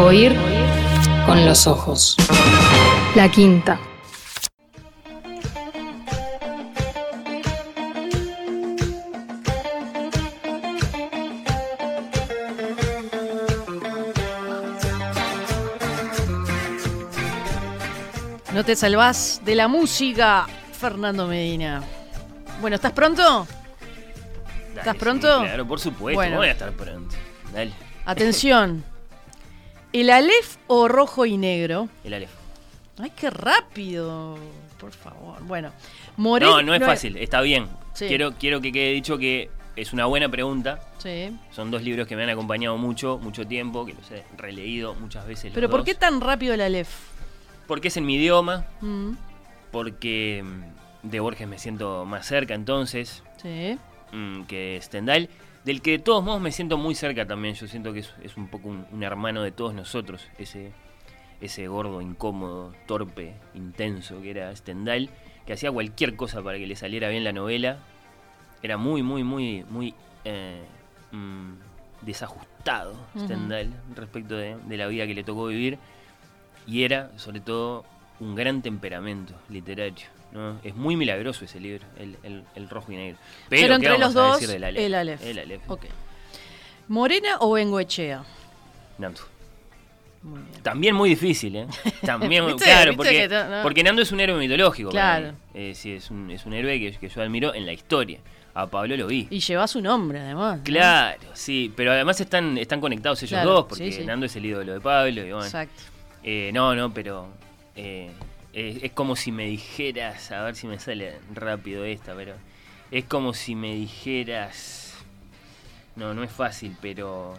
Oír con los ojos. La quinta. No te salvás de la música, Fernando Medina. Bueno, ¿estás pronto? Dale, ¿Estás sí, pronto? claro, por supuesto. Bueno. Voy a estar pronto. Dale. Atención. ¿El Aleph o rojo y negro? El Aleph. Ay, qué rápido. Por favor. Bueno. No, no es fácil. Está bien. Sí. Quiero, quiero que quede dicho que es una buena pregunta. Sí. Son dos libros que me han acompañado mucho, mucho tiempo, que los he releído muchas veces. los Pero ¿por dos. qué tan rápido el Aleph? Porque es en mi idioma, Mm, porque mm, de Borges me siento más cerca entonces sí. mm, que Stendhal, del que de todos modos me siento muy cerca también. Yo siento que es, es un poco un, un hermano de todos nosotros, ese, ese gordo, incómodo, torpe, intenso que era Stendhal, que hacía cualquier cosa para que le saliera bien la novela. Era muy, muy, muy, muy eh, mm, desajustado. Stendhal respecto de, de la vida que le tocó vivir. Y era, sobre todo, un gran temperamento literario. ¿No? Es muy milagroso ese libro, el, el- el rojo y negro. Pero, Pero ¿qué entre los dos, Aleph? el Aleph. El Aleph. ¿Morena o Bengoechea? Nando. Muy bien. También muy difícil, ¿eh? También, ¿Viste? claro, ¿Viste porque, no? porque Nando es un héroe mitológico. Claro. Eh, sí, es un, es un héroe que, que yo admiro en la historia. A Pablo lo vi. Y lleva su nombre, además. ¿no? Claro, sí, pero además están, están conectados ellos Claro, dos, porque sí, sí. Nando es el ídolo de Pablo. Y bueno, Exacto. eh, no, no, pero eh, es, es como si me dijeras, a ver si me sale rápido esta, pero es como si me dijeras, no, no es fácil, pero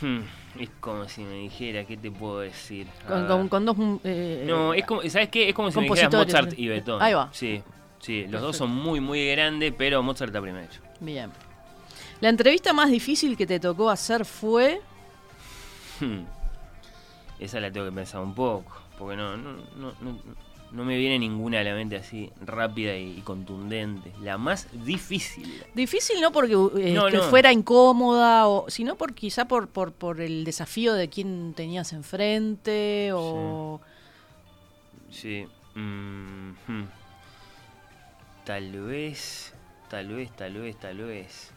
hmm, es como si me dijera, ¿qué te puedo decir? Con, con- con dos. mm, eh, No, es como, ¿sabes qué? Es como si me dijeras. Mozart y Beethoven. Ahí va. Sí, sí, los dos son muy, muy grandes, pero Mozart está primero. Bien. La entrevista más difícil que te tocó hacer fue. Hmm. Esa la tengo que pensar un poco, porque no, no, no, no, no me viene ninguna a la mente así rápida y, y contundente. La más difícil. Difícil no porque eh, No, que no. fuera incómoda, o, sino por quizá por, por, por el desafío de quién tenías enfrente o... Sí. mm, hmm. Tal vez, tal vez, tal vez, tal vez.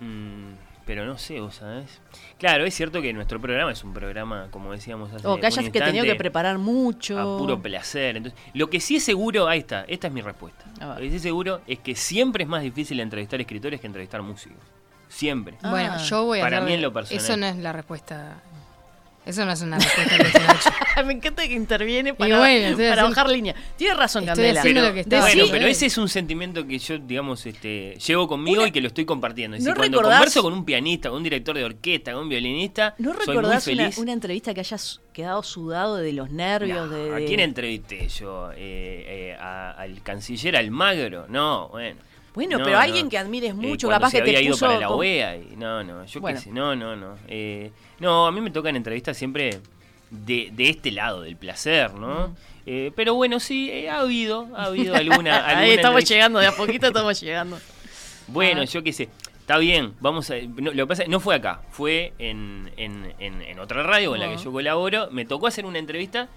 Mm, pero no sé, vos sabés. Claro, es cierto que nuestro programa es un programa, como decíamos hace O que hayas un que tenido que preparar mucho. a puro placer. Entonces, lo que sí es seguro, ahí está, esta es mi respuesta. Lo que sí es seguro es que siempre es más difícil entrevistar escritores que entrevistar músicos. Siempre. Ah. Bueno, yo voy a Para mí en lo personal. Eso no es la respuesta. Eso no es una respuesta ha hecho. Me encanta que interviene para, bueno, para haciendo- bajar línea. Tienes razón, Estoy Candela. Pero, lo que estaba bueno, pero ese es un sentimiento que yo, digamos, este, llevo conmigo Una- y que lo estoy compartiendo. Es decir, ¿No cuando recordás- converso con un pianista, con un director de orquesta, con un violinista, ¿No soy muy recordás una, feliz. una entrevista que hayas quedado sudado de los nervios? No, de, ¿A quién entrevisté yo? Eh, eh, a- ¿Al canciller Almagro? No, bueno. Bueno, No, pero no. alguien que admires Eh, mucho, cuando capaz se que te había ido puso... para la OEA y no, no, yo Bueno. qué sé, no, no, no. Eh, no, a mí me tocan entrevistas siempre de, de este lado, del placer, ¿no? Eh, pero bueno, sí, eh, ha habido, ha habido alguna... alguna Ahí estamos llegando, de a poquito estamos llegando. Bueno, Ah. yo qué sé. Está bien, vamos a. no, lo que pasa es no fue acá, fue en, en, en- en otra radio con la que yo colaboro. Me tocó hacer una entrevista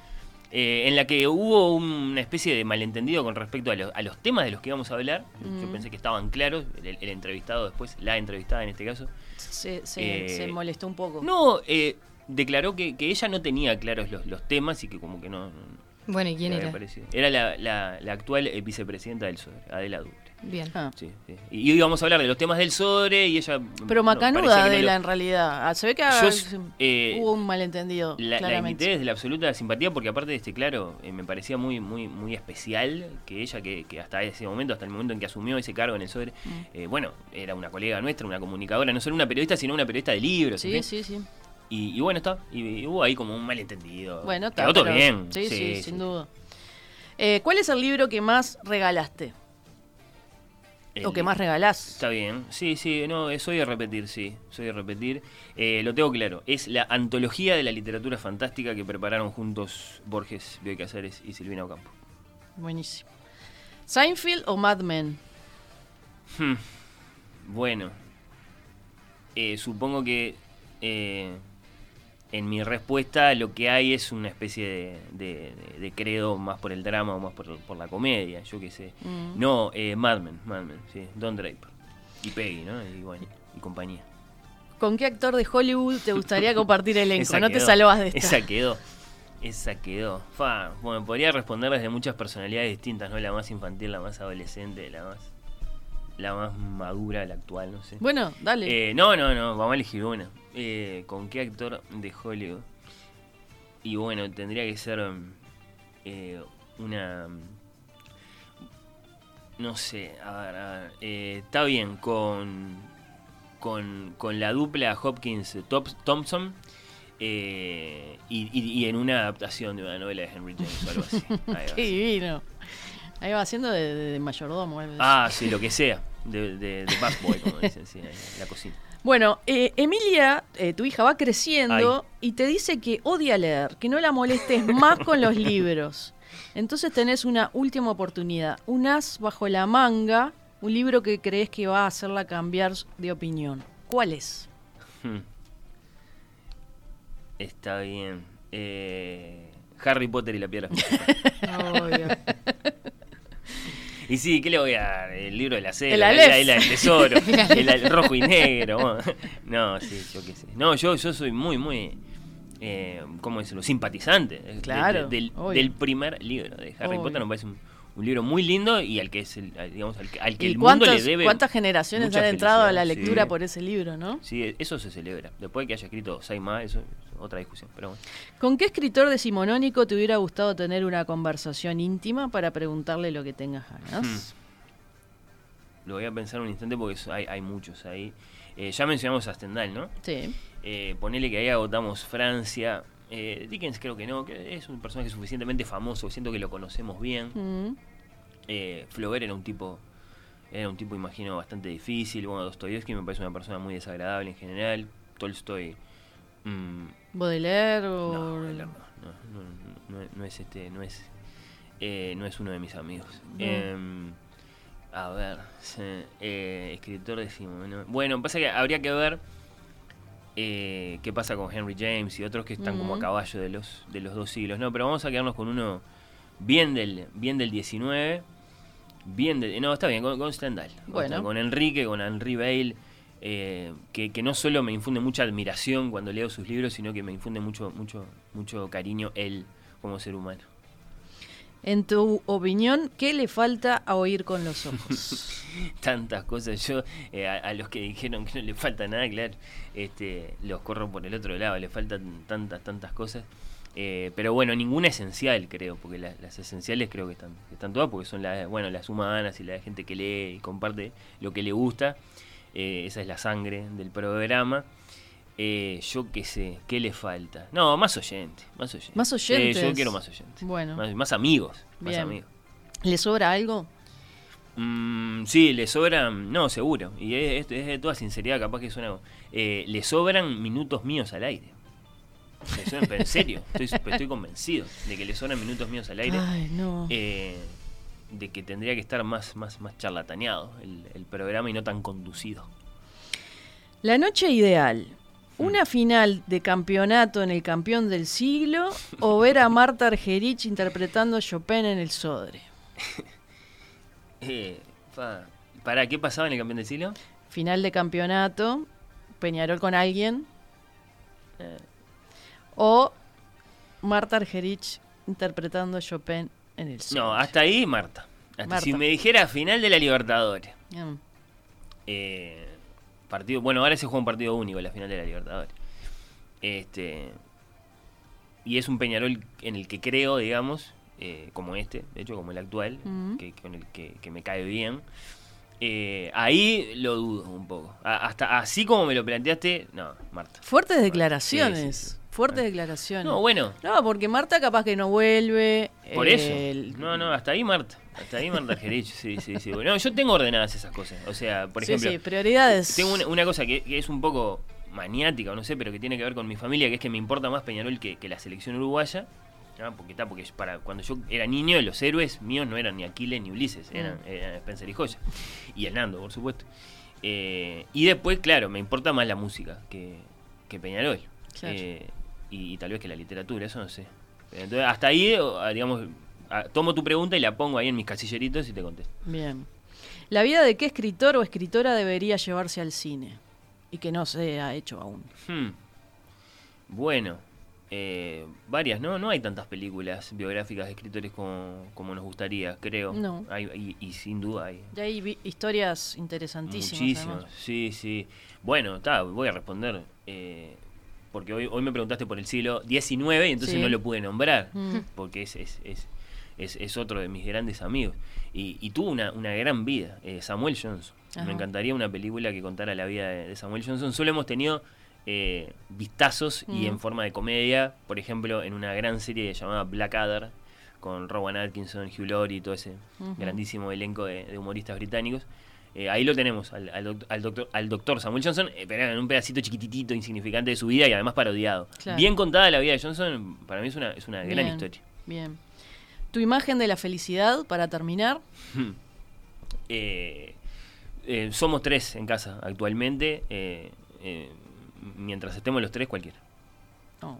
eh, en la que hubo una especie de malentendido con respecto a, lo- a los temas de los que íbamos a hablar. Yo pensé que estaban claros, el, el entrevistado después, la entrevistada en este caso. Se, se- Eh, se molestó un poco. No, eh, declaró que, que ella no tenía claros los, los temas y que como que no. no Bueno, ¿y quién era? parecido. Era la, la- la actual eh, vicepresidenta del SODRE, Adela Dubre. Bien. Ah. Sí, sí. Y íbamos a hablar de los temas del SODRE y ella. Pero macanuda no de lo- la en realidad. Ah, Se ve que Yo, eh, hubo un malentendido. La, la invité desde la absoluta simpatía porque aparte de este claro, eh, me parecía muy, muy, muy especial que ella, que, que hasta ese momento, hasta el momento en que asumió ese cargo en el SODRE, Mm. eh, bueno, era una colega nuestra, una comunicadora, no solo una periodista, sino una periodista de libros. Sí, sí, sí. Y, y bueno, está. Y, y hubo ahí como un malentendido. Bueno, está. Quedó todo bien. Sí, sí, sin duda. Eh, ¿Cuál es el libro que más regalaste? El- ¿O que más regalás? Está bien, sí, sí, no, eh, soy de repetir, sí, soy de repetir. Eh, lo tengo claro, es la antología de la literatura fantástica que prepararon juntos Borges, Bioy Casares y Silvina Ocampo. Buenísimo. ¿Seinfeld o Mad Men? Hmm, Bueno, eh, supongo que eh, en mi respuesta lo que hay es una especie de, de- de- de credo más por el drama o más por, por la comedia, yo qué sé. Mm. No, eh, Mad Men, Mad Men, sí, Don Draper. Y Peggy, ¿no? Y bueno, y compañía. ¿Con qué actor de Hollywood te gustaría compartir elenco? Esa no te salvas de esta. Esa quedó. Esa quedó. Fa, bueno, podría responder desde muchas personalidades distintas, ¿no? La más infantil, la más adolescente, la más la más madura, la actual, no sé. Bueno, dale. Eh, no, no, no, vamos a elegir una. Eh, ¿Con qué actor de Hollywood? Y bueno, tendría que ser eh, una... No sé, a ver, a ver, eh, está bien, con, con, con la dupla Hopkins-Thompson eh, y, y- y en una adaptación de una novela de Henry James o algo así. Ahí Qué divino. Ahí va haciendo de, de- de mayordomo. eh. Ah, sí, lo que sea. De, de, de busboy, como dicen, sí, la cocina. Bueno, eh, Emilia, eh, tu hija, va creciendo y te dice que odia leer, que no la molestes más con los libros. Entonces tenés una última oportunidad, un as bajo la manga, un libro que crees que va a hacerla cambiar de opinión. ¿Cuál es? Hmm. Está bien. Eh, Harry Potter y la piedra filosofal. Y sí, ¿qué le voy a dar? El libro de la El selva, Aleph. la isla del tesoro, el, rojo y negro. No, sí, yo qué sé. No, yo, yo soy muy, muy, eh, ¿cómo decirlo? Simpatizante de- de- Claro, del primer libro de Harry Obvio. Potter. Me parece un, un libro muy lindo y al que es el, digamos, al que, al que ¿Y el mundo le debe. cuántas generaciones han entrado a la lectura sí. por ese libro, no? Sí, eso se celebra. Después de que haya escrito Saima, eso es otra discusión. Pero bueno. ¿Con qué escritor decimonónico te hubiera gustado tener una conversación íntima para preguntarle lo que tengas ganas? Lo voy a pensar un instante porque hay, hay muchos ahí. Eh, ya mencionamos a Stendhal, ¿no? Sí. Eh, ponele que ahí agotamos Francia. Eh, Dickens creo que no, que es un personaje suficientemente famoso, siento que lo conocemos bien. Mm. Eh, Flaubert era un tipo, era un tipo, imagino, bastante difícil. Bueno, Dostoyevsky me parece una persona muy desagradable en general. Tolstoy, mm, Baudelaire o... no, Baudelaire no, no, no, no- no es este, no es, eh, no es uno de mis amigos. Em, a ver, eh, escritor decimos, ¿no? bueno, pasa que habría que ver eh, qué pasa con Henry James y otros que están como a caballo de los de los dos siglos, no, pero vamos a quedarnos con uno bien del bien del 19, bien del, no está bien con, con Stendhal, con Bueno. Con Enrique, con Henry Bale. eh, que, que no solo me infunde mucha admiración cuando leo sus libros, sino que me infunde mucho, mucho, mucho cariño él como ser humano. En tu opinión, ¿qué le falta a oír con los ojos? Tantas cosas. Yo, eh, a, a los que dijeron que no le falta nada, claro, este, los corro por el otro lado. Le faltan tantas, tantas cosas. Eh, pero bueno, ninguna esencial, creo, porque la- las esenciales creo que están, están todas, porque son las, bueno, las humanas y la gente que lee y comparte lo que le gusta. Eh, esa es la sangre del programa. Eh, yo qué sé, ¿qué le falta? No, más oyente, más oyente. Más oyentes. yo quiero más oyentes. Bueno. Más, más amigos, más Bien. amigos. ¿Le sobra algo? Mm, sí, le sobran, no, seguro, y es, es de toda sinceridad, capaz que suena, eh, le sobran minutos míos al aire. Le sobran- pero en serio, estoy, estoy convencido de que le sobran minutos míos al aire, Ay, no. eh, de que tendría que estar más, más, más charlataneado el, el programa y no tan conducido. La noche ideal. ¿Una final de campeonato en el campeón del siglo o ver a Marta Argerich interpretando Chopin en el Sodre? Eh, ¿Para qué pasaba en el campeón del siglo? Final de campeonato, Peñarol con alguien. eh, o Marta Argerich interpretando Chopin en el Sodre. No, hasta ahí Marta. Hasta Marta. Si me dijera final de la Libertadores. Mm. Eh, partido, bueno, ahora se juega un partido único la final de la Libertadores. Este y es un Peñarol en el que creo, digamos, eh, como este, de hecho como el actual, que, con el que, que me cae bien. Eh, ahí lo dudo un poco. A- hasta así como me lo planteaste, no, Marta. Fuertes declaraciones. Sí, sí, sí. Fuertes declaraciones. No, bueno, No, porque Marta capaz que no vuelve. por eso. No, no, hasta ahí Marta. Hasta ahí Marta Gerich, sí, sí, sí. Bueno, yo tengo ordenadas esas cosas. O sea, por sí, ejemplo, sí, prioridades. Tengo una, una cosa que, que es un poco maniática, o no sé, pero que tiene que ver con mi familia, que es que me importa más Peñarol que, que la selección uruguaya. ¿no? Porque está, porque para cuando yo era niño, los héroes míos no eran ni Aquiles ni Ulises, eran, Mm. eran Spencer y Joya. Y Hernando, por supuesto. Eh, y después, claro, me importa más la música que, que Peñarol. Claro. Eh, y, y tal vez que la literatura, eso no sé. Entonces, hasta ahí, ah, digamos, tomo tu pregunta y la pongo ahí en mis casilleritos y te contesto. Bien. ¿La vida de qué escritor o escritora debería llevarse al cine? Y que no se ha hecho aún. Hmm. Bueno, eh, varias, ¿no? No hay tantas películas biográficas de escritores como, como nos gustaría, creo. No. Hay, y, y sin duda hay. Y hay historias interesantísimas. Muchísimos, además. sí, sí. Bueno, está, voy a responder. eh, porque hoy, hoy me preguntaste por el siglo XIX y entonces Sí. no lo pude nombrar. Mm. Porque es, es, es, es, es otro de mis grandes amigos. Y, y tuvo una, una gran vida. eh, Samuel Johnson. Ajá. Me encantaría una película que contara la vida de, de Samuel Johnson. Solo hemos tenido eh, vistazos y Mm. en forma de comedia. Por ejemplo, en una gran serie llamada Blackadder con Rowan Atkinson, Hugh Laurie y todo ese grandísimo elenco de, de humoristas británicos. Eh, ahí lo tenemos, al, al doc- al doctor, al doctor Samuel Johnson, eh, pero en un pedacito chiquititito, insignificante de su vida y además parodiado. Claro. Bien contada la vida de Johnson, para mí es una, es una gran Bien, historia. Bien. ¿Tu imagen de la felicidad, para terminar? Eh, eh, somos tres en casa actualmente. eh, mientras estemos los tres, cualquiera. No.